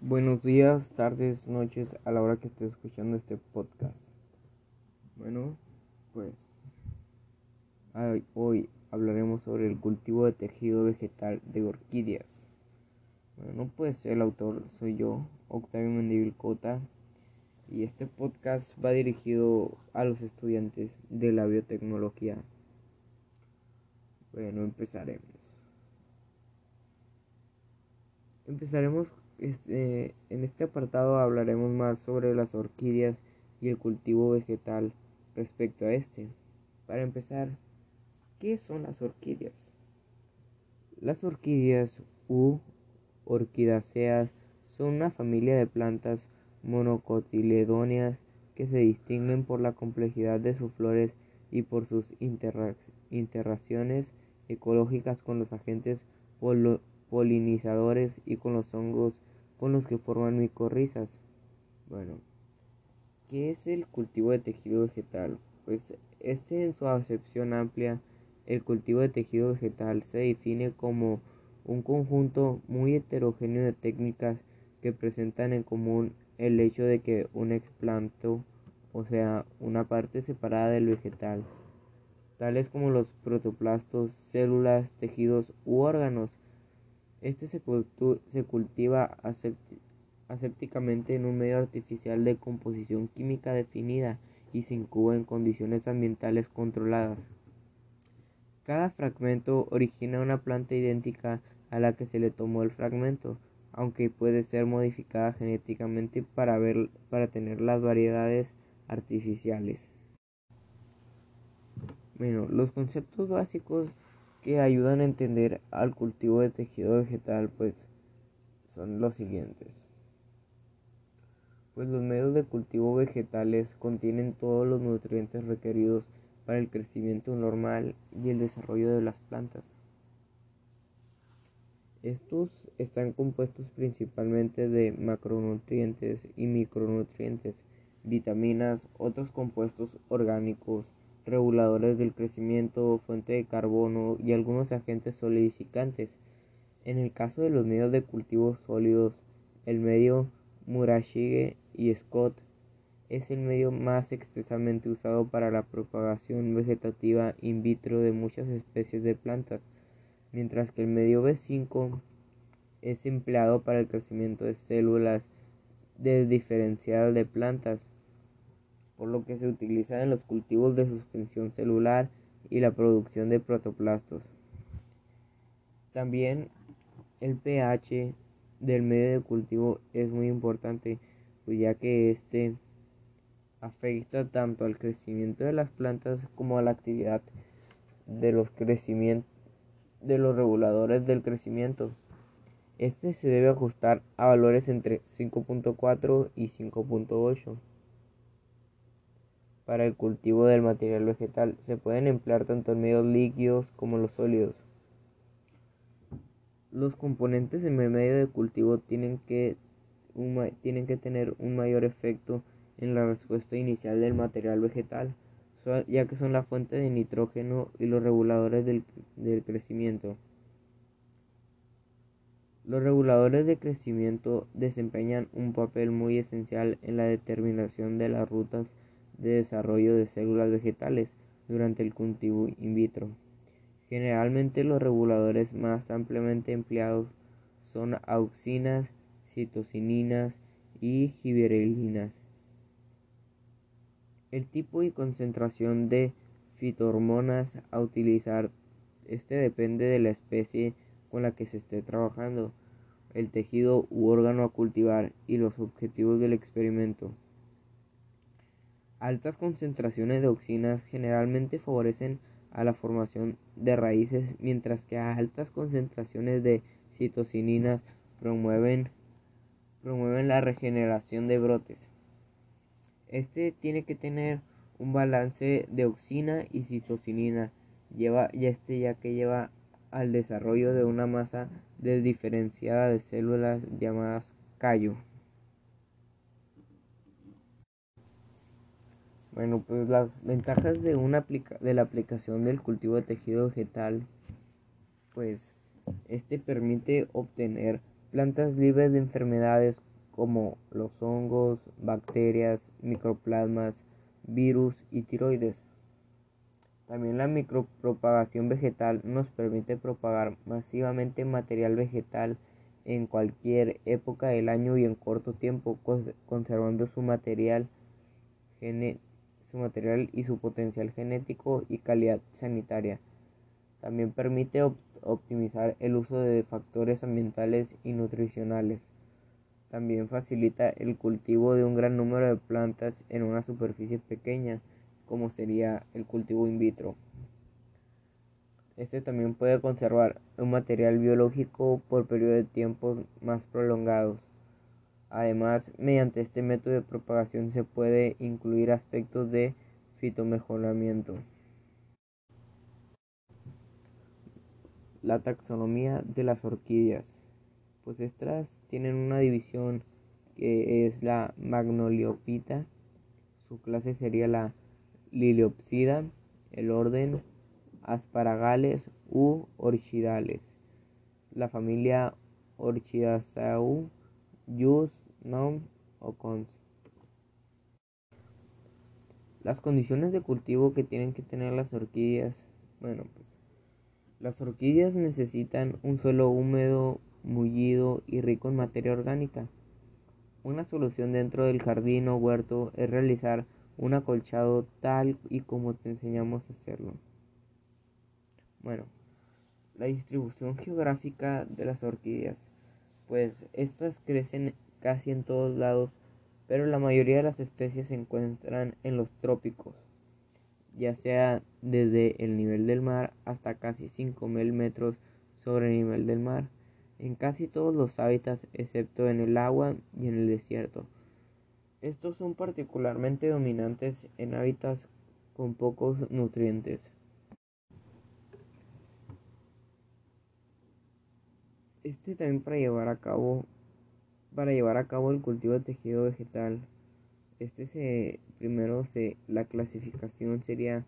Buenos días, tardes, noches, a la hora que estés escuchando este podcast. Bueno, pues hoy hablaremos sobre el cultivo de tejido vegetal de orquídeas. Bueno, pues el autor soy yo, Octavio Mendivil Cota, y este podcast va dirigido a los estudiantes de la biotecnología. Bueno, empezaremos. Empezaremos este, en este apartado hablaremos más sobre las orquídeas y el cultivo vegetal respecto a este. Para empezar, ¿qué son las orquídeas? Las orquídeas u orquidáceas son una familia de plantas monocotiledóneas que se distinguen por la complejidad de sus flores y por sus interacciones ecológicas con los agentes polinizadores y con los hongos con los que forman micorrizas. Bueno, ¿qué es el cultivo de tejido vegetal? Pues este en su acepción amplia, el cultivo de tejido vegetal se define como un conjunto muy heterogéneo de técnicas que presentan en común el hecho de que un explanto, o sea, una parte separada del vegetal, tales como los protoplastos, células, tejidos u órganos, este se, cultiva asépticamente en un medio artificial de composición química definida y se incuba en condiciones ambientales controladas. Cada fragmento origina una planta idéntica a la que se le tomó el fragmento, aunque puede ser modificada genéticamente para, para tener las variedades artificiales. Bueno, los conceptos básicos que ayudan a entender al cultivo de tejido vegetal pues son los siguientes. Pues los medios de cultivo vegetales contienen todos los nutrientes requeridos para el crecimiento normal y el desarrollo de las plantas. Estos están compuestos principalmente de macronutrientes y micronutrientes, vitaminas, otros compuestos orgánicos, reguladores del crecimiento, fuente de carbono y algunos agentes solidificantes. En el caso de los medios de cultivo sólidos, el medio Murashige y Scott es el medio más extensamente usado para la propagación vegetativa in vitro de muchas especies de plantas, mientras que el medio B5 es empleado para el crecimiento de células diferenciadas de plantas por lo que se utiliza en los cultivos de suspensión celular y la producción de protoplastos. También el pH del medio de cultivo es muy importante, pues ya que este afecta tanto al crecimiento de las plantas como a la actividad de los de los reguladores del crecimiento. Este se debe ajustar a valores entre 5.4 y 5.8 para el cultivo del material vegetal. Se pueden emplear tanto en medios líquidos como los sólidos. Los componentes en el medio de cultivo tienen que, tienen que tener un mayor efecto en la respuesta inicial del material vegetal, ya que son la fuente de nitrógeno y los reguladores del, del crecimiento. Los reguladores de crecimiento desempeñan un papel muy esencial en la determinación de las rutas de desarrollo de células vegetales durante el cultivo in vitro. Generalmente los reguladores más ampliamente empleados son auxinas, citocininas y giberelinas. El tipo y concentración de fitohormonas a utilizar este depende de la especie con la que se esté trabajando, el tejido u órgano a cultivar y los objetivos del experimento. Altas concentraciones de auxinas generalmente favorecen a la formación de raíces, mientras que altas concentraciones de citocininas promueven, la regeneración de brotes. Este tiene que tener un balance de auxina y citocinina, lleva, y este ya que lleva al desarrollo de una masa desdiferenciada de células llamadas callo. Bueno, pues las ventajas de, una de la aplicación del cultivo de tejido vegetal, pues este permite obtener plantas libres de enfermedades como los hongos, bacterias, microplasmas, virus y tiroides. También la micropropagación vegetal nos permite propagar masivamente material vegetal en cualquier época del año y en corto tiempo, conservando su material, su material y su potencial genético y calidad sanitaria. También permite optimizar el uso de factores ambientales y nutricionales. También facilita el cultivo de un gran número de plantas en una superficie pequeña, como sería el cultivo in vitro. Este también puede conservar un material biológico por periodos de tiempo más prolongados. Además, mediante este método de propagación se puede incluir aspectos de fitomejoramiento. La taxonomía de las orquídeas. Pues estas tienen una división que es la Magnoliopita. Su clase sería la Liliopsida. El orden Asparagales u Orchidales. La familia Orchidaceae, Yus, Nom o Cons. Las condiciones de cultivo que tienen que tener las orquídeas. Bueno, pues las orquídeas necesitan un suelo húmedo, mullido y rico en materia orgánica. Una solución dentro del jardín o huerto es realizar un acolchado tal y como te enseñamos a hacerlo. Bueno, la distribución geográfica de las orquídeas. Pues estas crecen casi en todos lados, pero la mayoría de las especies se encuentran en los trópicos ya sea desde el nivel del mar hasta casi 5.000 metros sobre el nivel del mar, en casi todos los hábitats excepto en el agua y en el desierto. Estos son particularmente dominantes en hábitats con pocos nutrientes. Este también para llevar a cabo para llevar a cabo el cultivo de tejido vegetal este se primero la clasificación sería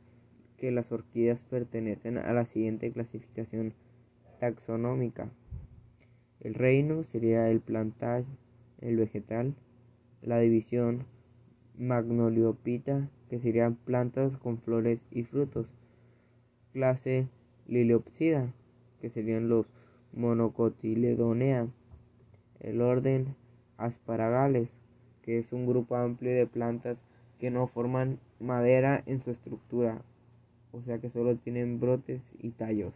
que las orquídeas pertenecen a la siguiente clasificación taxonómica. El reino sería el plantage, el vegetal, la división Magnoliopita, que serían plantas con flores y frutos. Clase Liliopsida, que serían los Monocotyledonea. El orden Asparagales, que es un grupo amplio de plantas que no forman madera en su estructura, o sea que solo tienen brotes y tallos.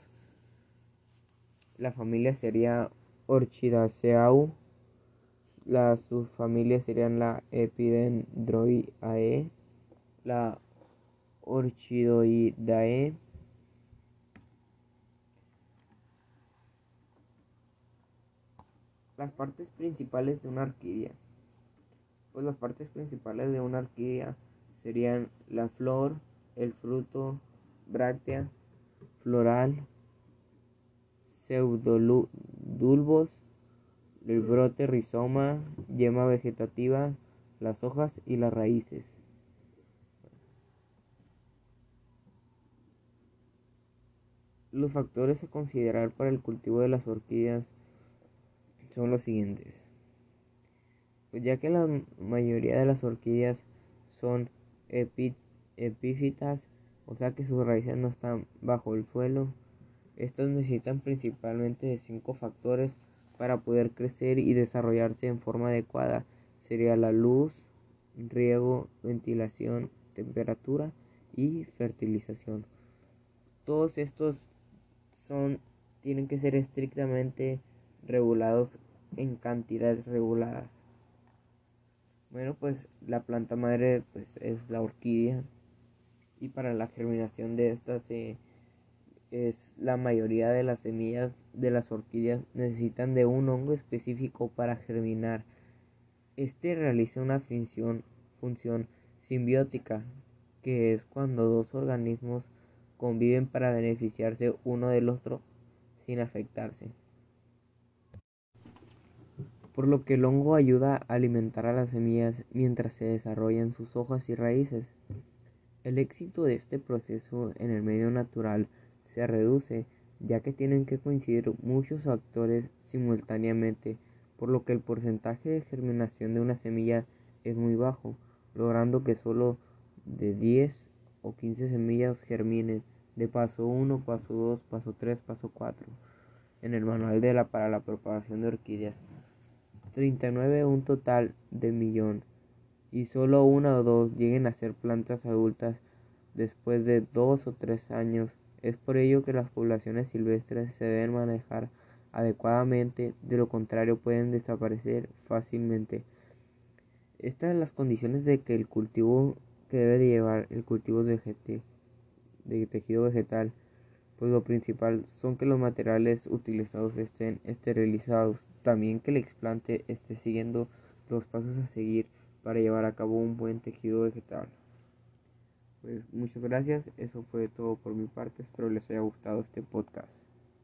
La familia sería Orchidaceae, las subfamilias serían la Epidendroidae, la Orchidoidae, las partes principales de una orquídea pues las partes principales de una orquídea serían la flor, el fruto, bráctea, floral, pseudodulbos, el brote, rizoma, yema vegetativa, las hojas y las raíces. Los factores a considerar para el cultivo de las orquídeas son los siguientes pues ya que la mayoría de las orquídeas son epífitas, o sea que sus raíces no están bajo el suelo, estas necesitan principalmente de cinco factores para poder crecer y desarrollarse en forma adecuada. Sería la luz, riego, ventilación, temperatura y fertilización. Todos estos son tienen que ser estrictamente regulados en cantidades reguladas. Bueno, pues la planta madre pues, es la orquídea y para la germinación de estas es la mayoría de las semillas de las orquídeas necesitan de un hongo específico para germinar. Este realiza una función simbiótica, que es cuando dos organismos conviven para beneficiarse uno del otro sin afectarse por lo que el hongo ayuda a alimentar a las semillas mientras se desarrollan sus hojas y raíces. El éxito de este proceso en el medio natural se reduce ya que tienen que coincidir muchos factores simultáneamente por lo que el porcentaje de germinación de una semilla es muy bajo, logrando que solo de 10 o 15 semillas germinen de paso 1, paso 2, paso 3, paso 4 en el manual de la para la propagación de orquídeas. 39 un total de millón y solo una o dos lleguen a ser plantas adultas después de dos o tres años. Es por ello que las poblaciones silvestres se deben manejar adecuadamente, de lo contrario pueden desaparecer fácilmente. Estas son las condiciones de que el cultivo que debe llevar el cultivo de, de tejido vegetal, pues lo principal son que los materiales utilizados estén esterilizados, también que el explante esté siguiendo los pasos a seguir para llevar a cabo un buen tejido vegetal. Pues muchas gracias, eso fue todo por mi parte, espero les haya gustado este podcast.